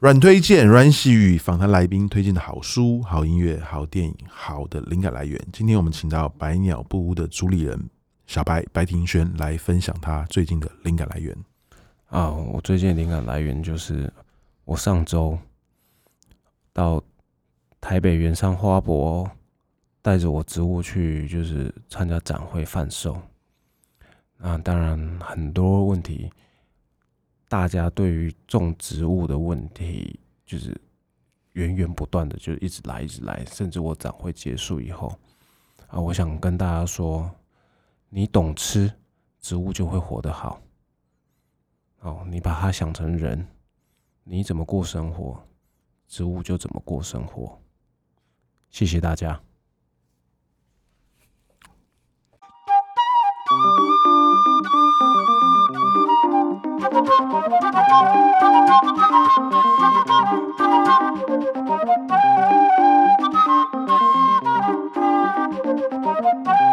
软推荐，阮玺与访谈来宾推荐的好书、好音乐、好电影、好的灵感来源。今天我们请到百鸟布屋的主理人小白白庭轩来分享他最近的灵感来源。啊，我最近灵感来源就是我上周到台北圆山花博，带着我植物去，就是参加展会贩售。啊，当然很多问题。大家对于种植物的问题，就是源源不断的，就一直来，一直来，甚至我展会结束以后，啊，我想跟大家说，你懂吃，植物就会活得好。哦你把它想成人你怎么过生活植物就怎么过生活。谢谢大家。